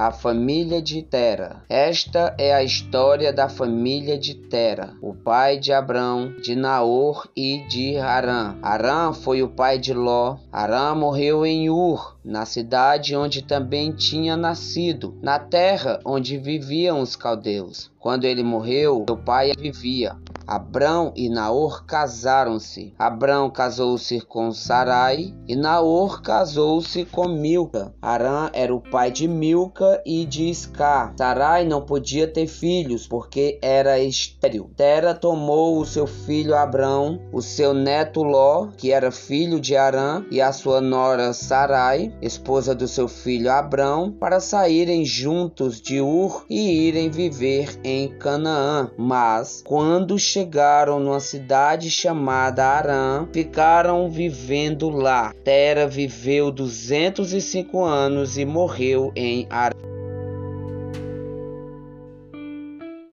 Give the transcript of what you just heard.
a família de Tera. Esta é a história da família de Tera, o pai de Abrão, de Naor e de Harã. Harã foi o pai de Ló. Harã morreu em Ur, na cidade onde também tinha nascido, na terra onde viviam os caldeus. Quando ele morreu, seu pai vivia. Abrão e Naor casaram-se. Abrão casou-se com Sarai e Naor casou-se com Milca. Arã era o pai de Milca e de Isca. Sarai não podia ter filhos porque era estéril. Tera tomou o seu filho Abrão, o seu neto Ló, que era filho de Arã, e a sua nora Sarai, esposa do seu filho Abrão, para saírem juntos de Ur e irem viver em Canaã. Mas quando chegaram numa cidade chamada Arã, ficaram vivendo lá. Tera viveu 205 anos e morreu em Arã.